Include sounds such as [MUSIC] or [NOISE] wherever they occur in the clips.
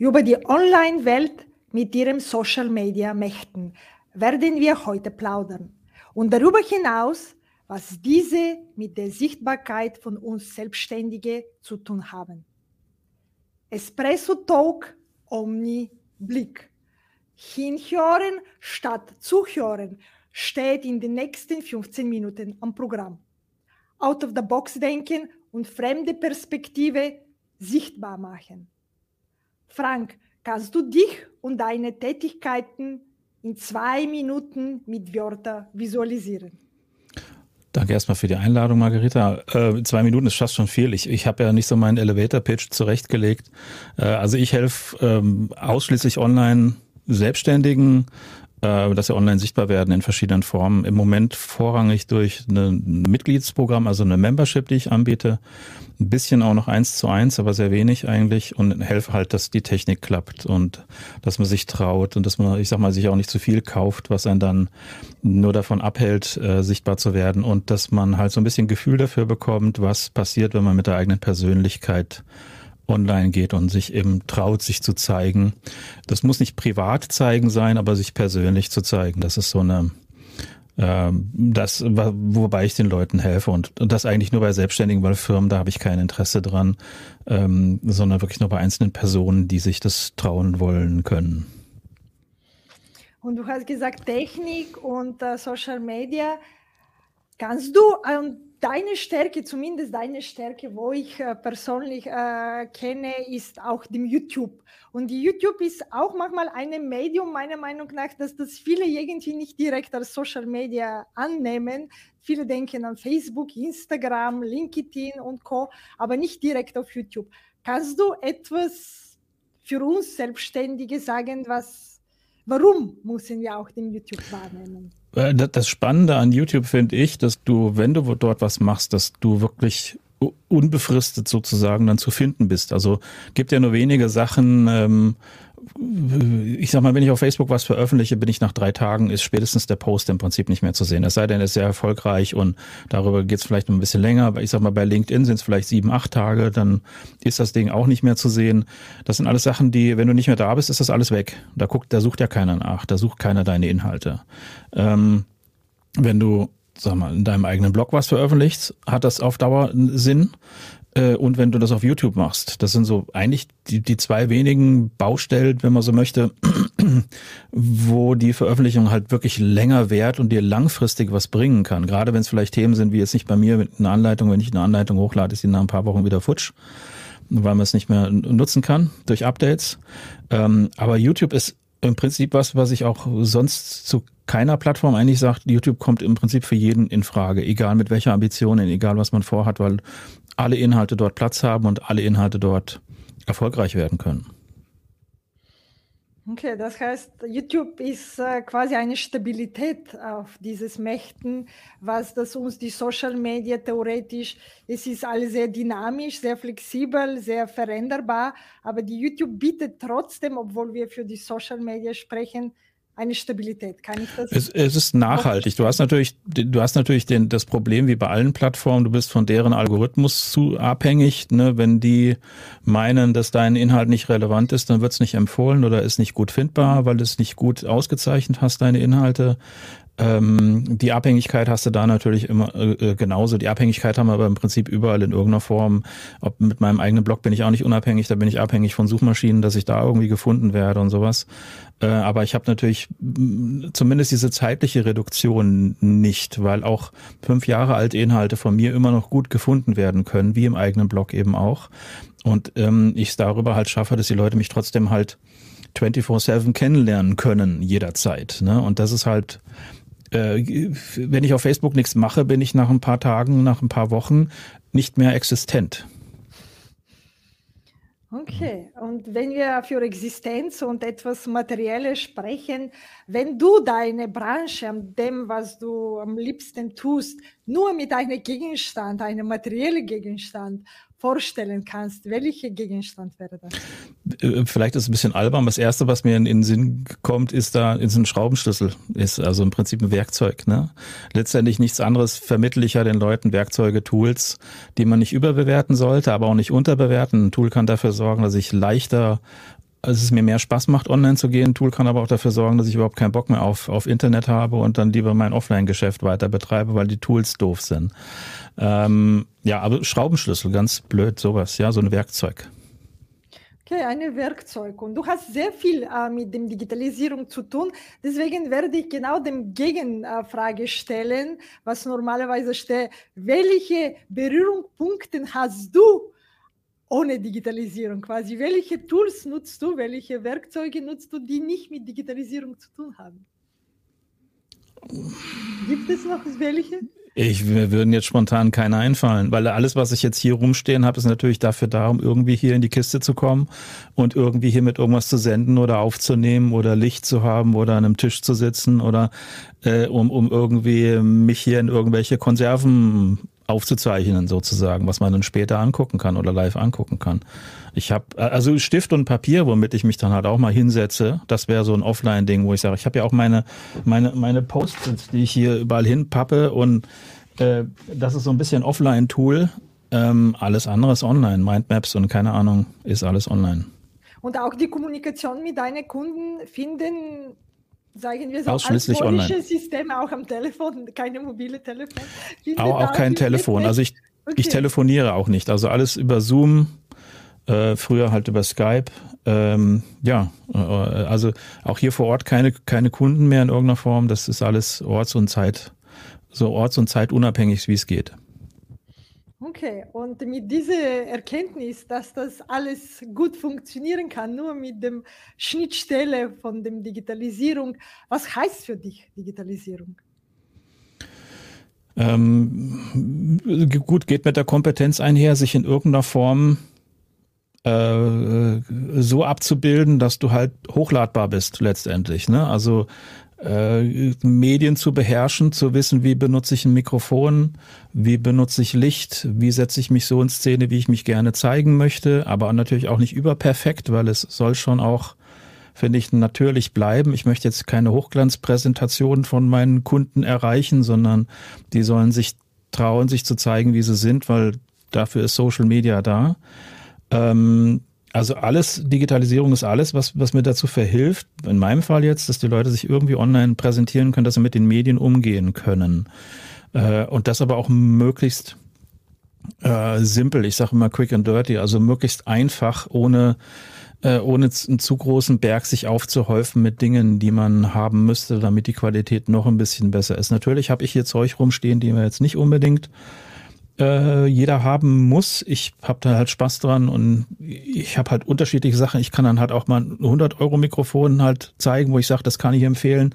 Über die Online-Welt mit ihren Social-Media-Mächten werden wir heute plaudern. Und darüber hinaus, was diese mit der Sichtbarkeit von uns Selbstständige zu tun haben. Espresso Talk Omni Blick. Hinhören statt zuhören steht in den nächsten 15 Minuten am Programm. Out of the box denken und fremde Perspektive sichtbar machen. Frank, kannst du dich und deine Tätigkeiten in zwei Minuten mit Wörtern visualisieren? Danke erstmal für die Einladung, Margarita. Äh, zwei Minuten ist fast schon viel. Ich, ich habe ja nicht so meinen Elevator-Pitch zurechtgelegt. Äh, also ich helfe ähm, ausschließlich online Selbstständigen, äh, dass sie online sichtbar werden in verschiedenen Formen. Im Moment vorrangig durch ein Mitgliedsprogramm, also eine Membership, die ich anbiete. Ein bisschen auch noch eins zu eins, aber sehr wenig eigentlich und helfe halt, dass die Technik klappt und dass man sich traut und dass man, ich sag mal, sich auch nicht zu viel kauft, was einen dann nur davon abhält, äh, sichtbar zu werden und dass man halt so ein bisschen Gefühl dafür bekommt, was passiert, wenn man mit der eigenen Persönlichkeit online geht und sich eben traut, sich zu zeigen. Das muss nicht privat zeigen sein, aber sich persönlich zu zeigen. Das ist so eine, äh, das, wobei ich den Leuten helfe und, das eigentlich nur bei Selbstständigen, weil Firmen, da habe ich kein Interesse dran, ähm, sondern wirklich nur bei einzelnen Personen, die sich das trauen wollen können. Und du hast gesagt Technik und äh, Social Media. Kannst du ähm, deine Stärke, zumindest deine Stärke, wo ich äh, persönlich äh, kenne, ist auch dem YouTube. Und die YouTube ist auch manchmal ein Medium, meiner Meinung nach, dass das viele irgendwie nicht direkt als Social Media annehmen. Viele denken an Facebook, Instagram, LinkedIn und Co., aber nicht direkt auf YouTube. Kannst du etwas für uns Selbstständige sagen, was, warum müssen wir auch den YouTube wahrnehmen? Äh, das Spannende an YouTube finde ich, dass du, wenn du dort was machst, dass du wirklich unbefristet sozusagen dann zu finden bist. Also gibt ja nur wenige Sachen, ähm, ich sag mal, wenn ich auf Facebook was veröffentliche, bin ich nach drei Tagen, ist spätestens der Post im Prinzip nicht mehr zu sehen. Es sei denn, er ist sehr erfolgreich und darüber geht es vielleicht ein bisschen länger. Aber ich sag mal, bei LinkedIn sind es vielleicht sieben, acht Tage, dann ist das Ding auch nicht mehr zu sehen. Das sind alles Sachen, die, wenn du nicht mehr da bist, ist das alles weg. Da guckt, da sucht ja keiner nach, da sucht keiner deine Inhalte. Ähm, wenn du sag mal, in deinem eigenen Blog was veröffentlichst, hat das auf Dauer Sinn. Äh, und wenn du das auf YouTube machst. Das sind so eigentlich die, die zwei wenigen Baustellen, wenn man so möchte, [CLEARS THROAT] wo die Veröffentlichung halt wirklich länger währt und dir langfristig was bringen kann. Gerade wenn es vielleicht Themen sind, wie jetzt nicht bei mir mit einer Anleitung, wenn ich eine Anleitung hochlade, ist die nach ein paar Wochen wieder futsch, weil man es nicht mehr nutzen kann durch Updates. Ähm, aber YouTube ist im Prinzip was, was ich auch sonst zu keiner Plattform eigentlich sagt, YouTube kommt im Prinzip für jeden in Frage, egal mit welcher Ambition, egal was man vorhat, weil alle Inhalte dort Platz haben und alle Inhalte dort erfolgreich werden können. Okay, das heißt, YouTube ist äh, quasi eine Stabilität auf dieses Mächten, was das uns die Social Media theoretisch, es ist alles sehr dynamisch, sehr flexibel, sehr veränderbar, aber die YouTube bietet trotzdem, obwohl wir für die Social Media sprechen, eine Stabilität. Kann ich das? Es, es ist nachhaltig. Du hast natürlich, du hast natürlich den, das Problem wie bei allen Plattformen, du bist von deren Algorithmus zu abhängig. Ne? Wenn die meinen, dass dein Inhalt nicht relevant ist, dann wird es nicht empfohlen oder ist nicht gut findbar, weil du es nicht gut ausgezeichnet hast, deine Inhalte. Ähm, die Abhängigkeit hast du da natürlich immer äh, äh, genauso. Die Abhängigkeit haben wir aber im Prinzip überall in irgendeiner Form. Ob mit meinem eigenen Blog bin ich auch nicht unabhängig, da bin ich abhängig von Suchmaschinen, dass ich da irgendwie gefunden werde und sowas. Äh, aber ich habe natürlich zumindest diese zeitliche Reduktion nicht, weil auch fünf Jahre alte Inhalte von mir immer noch gut gefunden werden können, wie im eigenen Blog eben auch. Und ähm, ich darüber halt schaffe, dass die Leute mich trotzdem halt 24-7 kennenlernen können jederzeit. Ne? Und das ist halt äh, wenn ich auf Facebook nichts mache, bin ich nach ein paar Tagen, nach ein paar Wochen nicht mehr existent. Okay, und wenn wir für Existenz und etwas Materielles sprechen, wenn du deine Branche, dem, was du am liebsten tust, nur mit einem Gegenstand, einem materiellen Gegenstand vorstellen kannst, welcher Gegenstand wäre das? Äh, vielleicht ist es ein bisschen albern. Das erste, was mir in, in den Sinn kommt, ist da ist ein Schraubenschlüssel. Ist also im Prinzip ein Werkzeug. Ne? Letztendlich nichts anderes vermittle ich ja den Leuten Werkzeuge, Tools, die man nicht überbewerten sollte, aber auch nicht unterbewerten. Ein Tool kann dafür sorgen, dass ich leichter es mir mehr Spaß macht, online zu gehen. Tool kann aber auch dafür sorgen, dass ich überhaupt keinen Bock mehr auf, auf Internet habe und dann lieber mein Offline-Geschäft weiter betreibe, weil die Tools doof sind. Ähm, ja, aber Schraubenschlüssel, ganz blöd, sowas, ja, so ein Werkzeug. Okay, ein Werkzeug. Und du hast sehr viel äh, mit dem Digitalisierung zu tun. Deswegen werde ich genau dem Gegenfrage stellen, was normalerweise steht. Welche Berührungspunkte hast du ohne Digitalisierung quasi? Welche Tools nutzt du, welche Werkzeuge nutzt du, die nicht mit Digitalisierung zu tun haben? Gibt es noch welche? Ich mir würden jetzt spontan keine einfallen, weil alles, was ich jetzt hier rumstehen habe, ist natürlich dafür da, um irgendwie hier in die Kiste zu kommen und irgendwie hier mit irgendwas zu senden oder aufzunehmen oder Licht zu haben oder an einem Tisch zu sitzen oder äh, um, um irgendwie mich hier in irgendwelche Konserven aufzuzeichnen sozusagen, was man dann später angucken kann oder live angucken kann. Ich habe also Stift und Papier, womit ich mich dann halt auch mal hinsetze. Das wäre so ein Offline-Ding, wo ich sage, ich habe ja auch meine meine meine Post-its, die ich hier überall hinpappe und äh, das ist so ein bisschen Offline-Tool. Ähm, alles andere ist online. Mindmaps und keine Ahnung ist alles online. Und auch die Kommunikation mit deinen Kunden finden sagen wir so, ausschließlich online. Systeme auch am Telefon, keine mobile Telefon. Auch, auch kein Telefon. Also ich, okay. ich telefoniere auch nicht. Also alles über Zoom, äh, früher halt über Skype. Ähm, ja, äh, also auch hier vor Ort keine, keine Kunden mehr in irgendeiner Form. Das ist alles orts- und Zeit, so orts- und zeitunabhängig, wie es geht. Okay, und mit dieser Erkenntnis, dass das alles gut funktionieren kann, nur mit dem Schnittstelle von der Digitalisierung, was heißt für dich Digitalisierung? Ähm, gut, geht mit der Kompetenz einher, sich in irgendeiner Form äh, so abzubilden, dass du halt hochladbar bist letztendlich. Ne? Also äh, Medien zu beherrschen, zu wissen, wie benutze ich ein Mikrofon, wie benutze ich Licht, wie setze ich mich so in Szene, wie ich mich gerne zeigen möchte, aber natürlich auch nicht überperfekt, weil es soll schon auch, finde ich, natürlich bleiben. Ich möchte jetzt keine Hochglanzpräsentation von meinen Kunden erreichen, sondern die sollen sich trauen, sich zu zeigen, wie sie sind, weil dafür ist Social Media da. Ähm, also alles, Digitalisierung ist alles, was, was mir dazu verhilft, in meinem Fall jetzt, dass die Leute sich irgendwie online präsentieren können, dass sie mit den Medien umgehen können. Äh, und das aber auch möglichst äh, simpel, ich sage immer quick and dirty, also möglichst einfach, ohne, äh, ohne einen zu großen Berg sich aufzuhäufen mit Dingen, die man haben müsste, damit die Qualität noch ein bisschen besser ist. Natürlich habe ich hier Zeug rumstehen, die mir jetzt nicht unbedingt äh, jeder haben muss. Ich habe da halt Spaß dran und ich habe halt unterschiedliche Sachen. Ich kann dann halt auch mal ein 100 Euro Mikrofon halt zeigen, wo ich sage, das kann ich empfehlen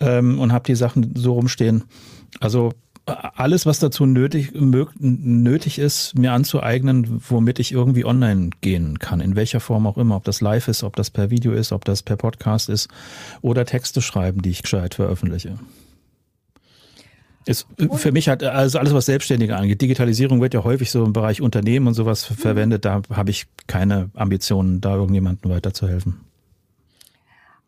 ähm, und habe die Sachen so rumstehen. Also alles, was dazu nötig, nötig ist, mir anzueignen, womit ich irgendwie online gehen kann, in welcher Form auch immer, ob das live ist, ob das per Video ist, ob das per Podcast ist oder Texte schreiben, die ich gescheit veröffentliche. Ist für mich hat also alles, was Selbstständige angeht. Digitalisierung wird ja häufig so im Bereich Unternehmen und sowas verwendet. Da habe ich keine Ambitionen, da irgendjemandem weiterzuhelfen.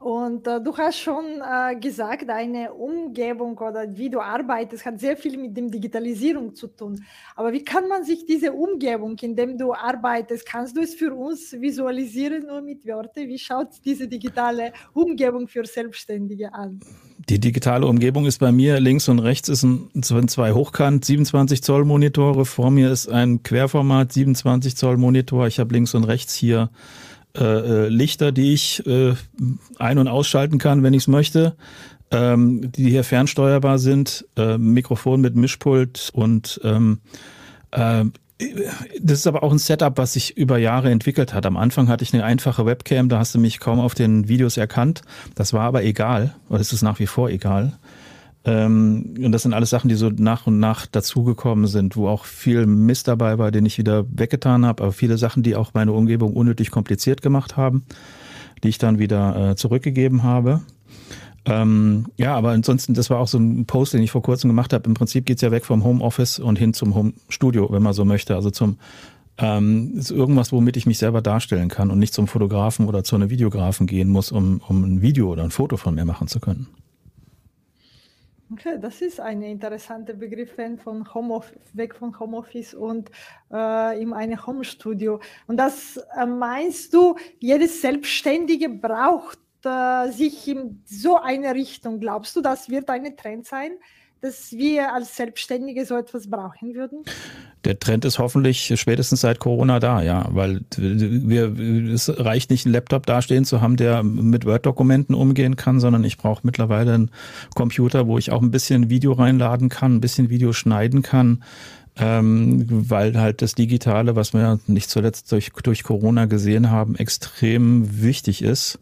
Und äh, du hast schon äh, gesagt, deine Umgebung oder wie du arbeitest, hat sehr viel mit dem Digitalisierung zu tun. Aber wie kann man sich diese Umgebung, in der du arbeitest, kannst du es für uns visualisieren nur mit Worten? Wie schaut diese digitale Umgebung für Selbstständige an? Die digitale Umgebung ist bei mir links und rechts ist ein, sind zwei Hochkant 27 Zoll Monitore. Vor mir ist ein Querformat 27 Zoll Monitor. Ich habe links und rechts hier äh, äh, Lichter, die ich äh, ein- und ausschalten kann, wenn ich es möchte, ähm, die hier fernsteuerbar sind, äh, Mikrofon mit Mischpult und ähm, äh, das ist aber auch ein Setup, was sich über Jahre entwickelt hat. Am Anfang hatte ich eine einfache Webcam, da hast du mich kaum auf den Videos erkannt. Das war aber egal, oder es ist nach wie vor egal. Ähm, und das sind alles Sachen, die so nach und nach dazugekommen sind, wo auch viel Mist dabei war, den ich wieder weggetan habe, aber viele Sachen, die auch meine Umgebung unnötig kompliziert gemacht haben, die ich dann wieder äh, zurückgegeben habe. Ähm, ja, aber ansonsten, das war auch so ein Post, den ich vor kurzem gemacht habe. Im Prinzip geht's ja weg vom Homeoffice und hin zum Home Studio, wenn man so möchte. Also zum ähm, ist irgendwas, womit ich mich selber darstellen kann und nicht zum Fotografen oder zu einem Videografen gehen muss, um, um ein Video oder ein Foto von mir machen zu können. Okay, das ist ein interessanter Begriff von Home weg von Homeoffice und äh, in einem Homestudio. Und das äh, meinst du, jedes Selbstständige braucht äh, sich in so eine Richtung. Glaubst du, das wird ein Trend sein? dass wir als Selbstständige so etwas brauchen würden? Der Trend ist hoffentlich spätestens seit Corona da, ja, weil wir, es reicht nicht, einen Laptop dastehen zu haben, der mit Word-Dokumenten umgehen kann, sondern ich brauche mittlerweile einen Computer, wo ich auch ein bisschen Video reinladen kann, ein bisschen Video schneiden kann, ähm, weil halt das Digitale, was wir nicht zuletzt durch, durch Corona gesehen haben, extrem wichtig ist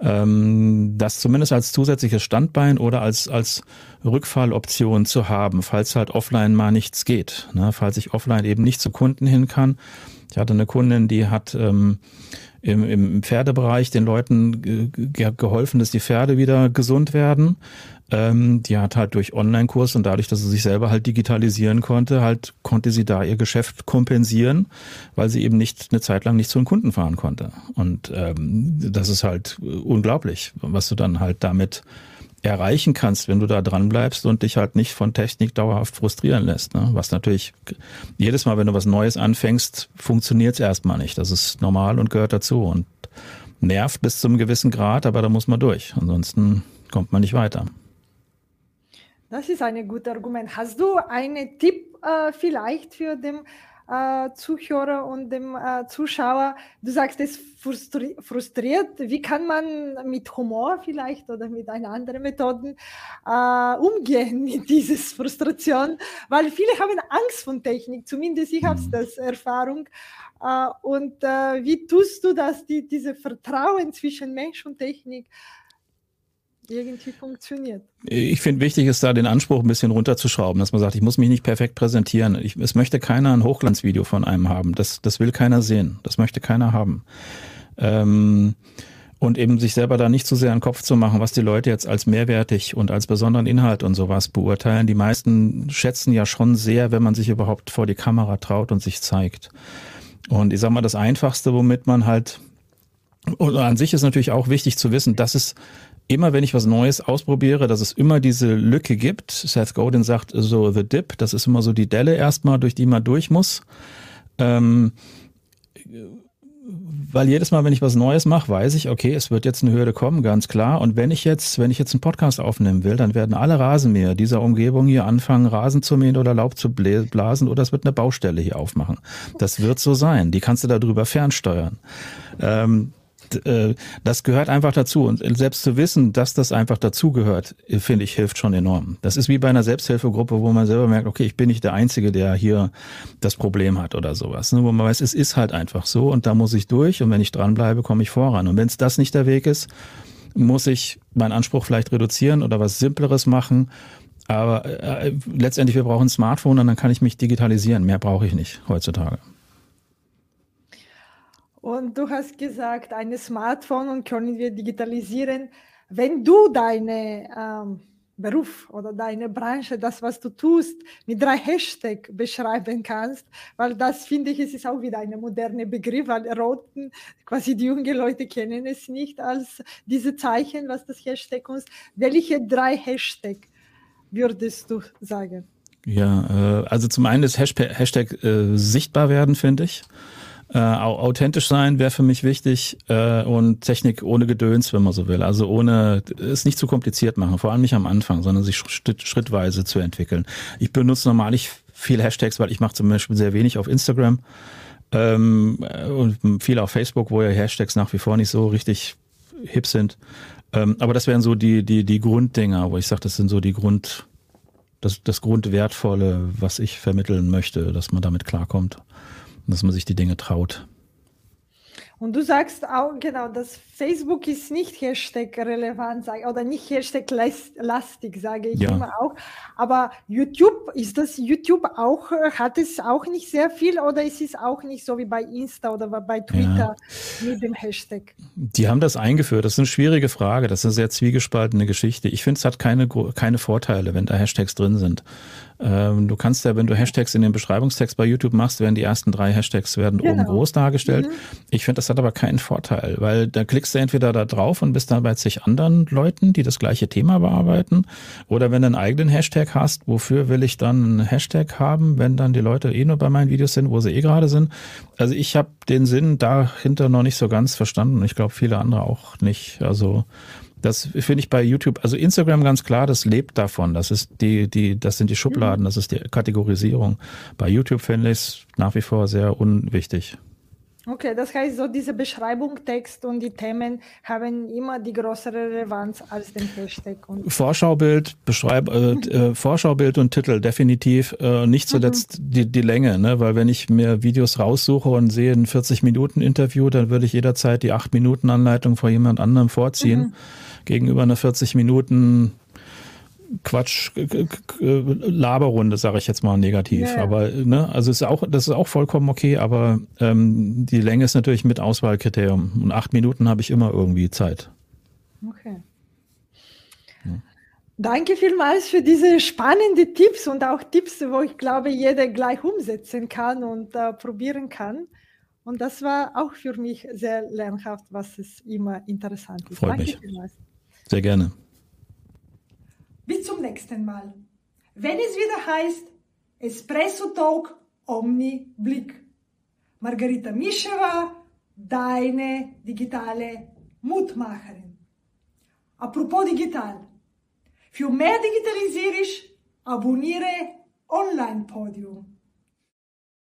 ähm, das zumindest als zusätzliches Standbein oder als, als Rückfalloption zu haben, falls halt offline mal nichts geht, ne? falls ich offline eben nicht zu Kunden hin kann. Ich hatte eine Kundin, die hat ähm, im, im Pferdebereich den Leuten ge geholfen, dass die Pferde wieder gesund werden. Ähm, die hat halt durch Online-Kurs und dadurch, dass sie sich selber halt digitalisieren konnte, halt konnte sie da ihr Geschäft kompensieren, weil sie eben nicht eine Zeit lang nicht zu einem Kunden fahren konnte. Und ähm, das ist halt unglaublich, was du dann halt damit erreichen kannst, wenn du da dran bleibst und dich halt nicht von Technik dauerhaft frustrieren lässt. Ne? Was natürlich jedes Mal, wenn du was Neues anfängst, funktioniert es erstmal nicht. Das ist normal und gehört dazu und nervt bis zum gewissen Grad, aber da muss man durch. Ansonsten kommt man nicht weiter. Das ist ein gutes Argument. Hast du einen Tipp äh, vielleicht für den äh, Zuhörer und dem äh, Zuschauer? Du sagst, es frustri frustriert. Wie kann man mit Humor vielleicht oder mit einer anderen Methode äh, umgehen [LAUGHS] mit dieser Frustration? Weil viele haben Angst von Technik, zumindest ich habe das Erfahrung. Äh, und äh, wie tust du das, die, diese Vertrauen zwischen Mensch und Technik? Irgendwie funktioniert. Ich finde wichtig ist da den Anspruch ein bisschen runterzuschrauben, dass man sagt, ich muss mich nicht perfekt präsentieren. Ich, es möchte keiner ein Hochglanzvideo von einem haben. Das, das will keiner sehen. Das möchte keiner haben. Ähm, und eben sich selber da nicht zu sehr einen Kopf zu machen, was die Leute jetzt als mehrwertig und als besonderen Inhalt und sowas beurteilen. Die meisten schätzen ja schon sehr, wenn man sich überhaupt vor die Kamera traut und sich zeigt. Und ich sag mal, das Einfachste, womit man halt und an sich ist natürlich auch wichtig zu wissen, dass es immer wenn ich was Neues ausprobiere, dass es immer diese Lücke gibt. Seth Godin sagt so the dip, das ist immer so die Delle erstmal, durch die man durch muss. Ähm, weil jedes Mal, wenn ich was Neues mache, weiß ich, okay, es wird jetzt eine Hürde kommen, ganz klar. Und wenn ich jetzt, wenn ich jetzt einen Podcast aufnehmen will, dann werden alle Rasenmäher dieser Umgebung hier anfangen, Rasen zu mähen oder Laub zu blasen oder es wird eine Baustelle hier aufmachen. Das wird so sein. Die kannst du darüber fernsteuern. Ähm, äh, das gehört einfach dazu. Und selbst zu wissen, dass das einfach dazugehört, finde ich, hilft schon enorm. Das ist wie bei einer Selbsthilfegruppe, wo man selber merkt, okay, ich bin nicht der Einzige, der hier das Problem hat oder sowas. Ne? Wo man weiß, es ist halt einfach so und da muss ich durch und wenn ich dranbleibe, komme ich voran. Und wenn es das nicht der Weg ist, muss ich meinen Anspruch vielleicht reduzieren oder was Simpleres machen. Aber äh, letztendlich, wir brauchen ein Smartphone und dann kann ich mich digitalisieren. Mehr brauche ich nicht heutzutage. Und du hast gesagt, ein Smartphone und können wir digitalisieren. Wenn du deine ähm, Beruf oder deine Branche, das, was du tust, mit drei Hashtags beschreiben kannst, weil das finde ich, es ist auch wieder ein moderner Begriff, weil Roten, quasi die jungen Leute kennen es nicht als diese Zeichen, was das Hashtag ist. Welche drei Hashtags würdest du sagen? Ja, äh, also zum einen das Hashtag, Hashtag äh, sichtbar werden, finde ich. Äh, authentisch sein wäre für mich wichtig äh, und Technik ohne Gedöns, wenn man so will. Also ohne es nicht zu kompliziert machen, vor allem nicht am Anfang, sondern sich schritt, schrittweise zu entwickeln. Ich benutze normal nicht viele Hashtags, weil ich mache zum Beispiel sehr wenig auf Instagram ähm, und viel auf Facebook, wo ja Hashtags nach wie vor nicht so richtig hip sind. Ähm, aber das wären so die, die, die Grunddinger, wo ich sage, das sind so die Grund, das, das Grundwertvolle, was ich vermitteln möchte, dass man damit klarkommt dass man sich die Dinge traut. Und du sagst auch, genau, dass Facebook ist nicht Hashtag-relevant oder nicht Hashtag-lastig, sage ich ja. immer auch. Aber YouTube, ist das YouTube auch, hat es auch nicht sehr viel oder ist es auch nicht so wie bei Insta oder bei Twitter ja. mit dem Hashtag? Die haben das eingeführt. Das ist eine schwierige Frage. Das ist eine sehr zwiegespaltene Geschichte. Ich finde, es hat keine, keine Vorteile, wenn da Hashtags drin sind. Ähm, du kannst ja, wenn du Hashtags in den Beschreibungstext bei YouTube machst, werden die ersten drei Hashtags werden genau. oben groß dargestellt. Mhm. Ich finde, das Das hat aber keinen Vorteil, weil da klickst du entweder da drauf und bist dann bei zig anderen Leuten, die das gleiche Thema bearbeiten. Oder wenn du einen eigenen Hashtag hast, wofür will ich dann einen Hashtag haben, wenn dann die Leute eh nur bei meinen Videos sind, wo sie eh gerade sind. Also ich habe den Sinn dahinter noch nicht so ganz verstanden. Ich glaube, viele andere auch nicht. Also das finde ich bei YouTube, also Instagram ganz klar, das lebt davon. Das ist die, die, das sind die Schubladen, das ist die Kategorisierung. Bei YouTube finde ich es nach wie vor sehr unwichtig. Okay, das heißt, so diese Beschreibung, Text und die Themen haben immer die größere Relevanz als den Hashtag. Und Vorschaubild, Beschreib, äh, äh, Vorschaubild und Titel definitiv. Äh, nicht zuletzt mhm. die, die Länge, ne? weil wenn ich mir Videos raussuche und sehe ein 40 Minuten Interview, dann würde ich jederzeit die 8 Minuten Anleitung vor jemand anderem vorziehen. Mhm gegenüber einer 40 Minuten Quatsch, Laberrunde, sage ich jetzt mal negativ. Ja. Aber ne, also ist auch, das ist auch vollkommen okay, aber ähm, die Länge ist natürlich mit Auswahlkriterium. Und acht Minuten habe ich immer irgendwie Zeit. Okay. Ja. Danke vielmals für diese spannenden Tipps und auch Tipps, wo ich glaube, jeder gleich umsetzen kann und äh, probieren kann. Und das war auch für mich sehr lernhaft, was es immer interessant ist. Freut Danke mich. vielmals. Sehr gerne. Bis zum nächsten Mal. Wenn es wieder heißt Espresso Talk Omni Blick. Margarita Mischewa, deine digitale Mutmacherin. Apropos digital. Für mehr Digitalisierung abonniere Online Podium.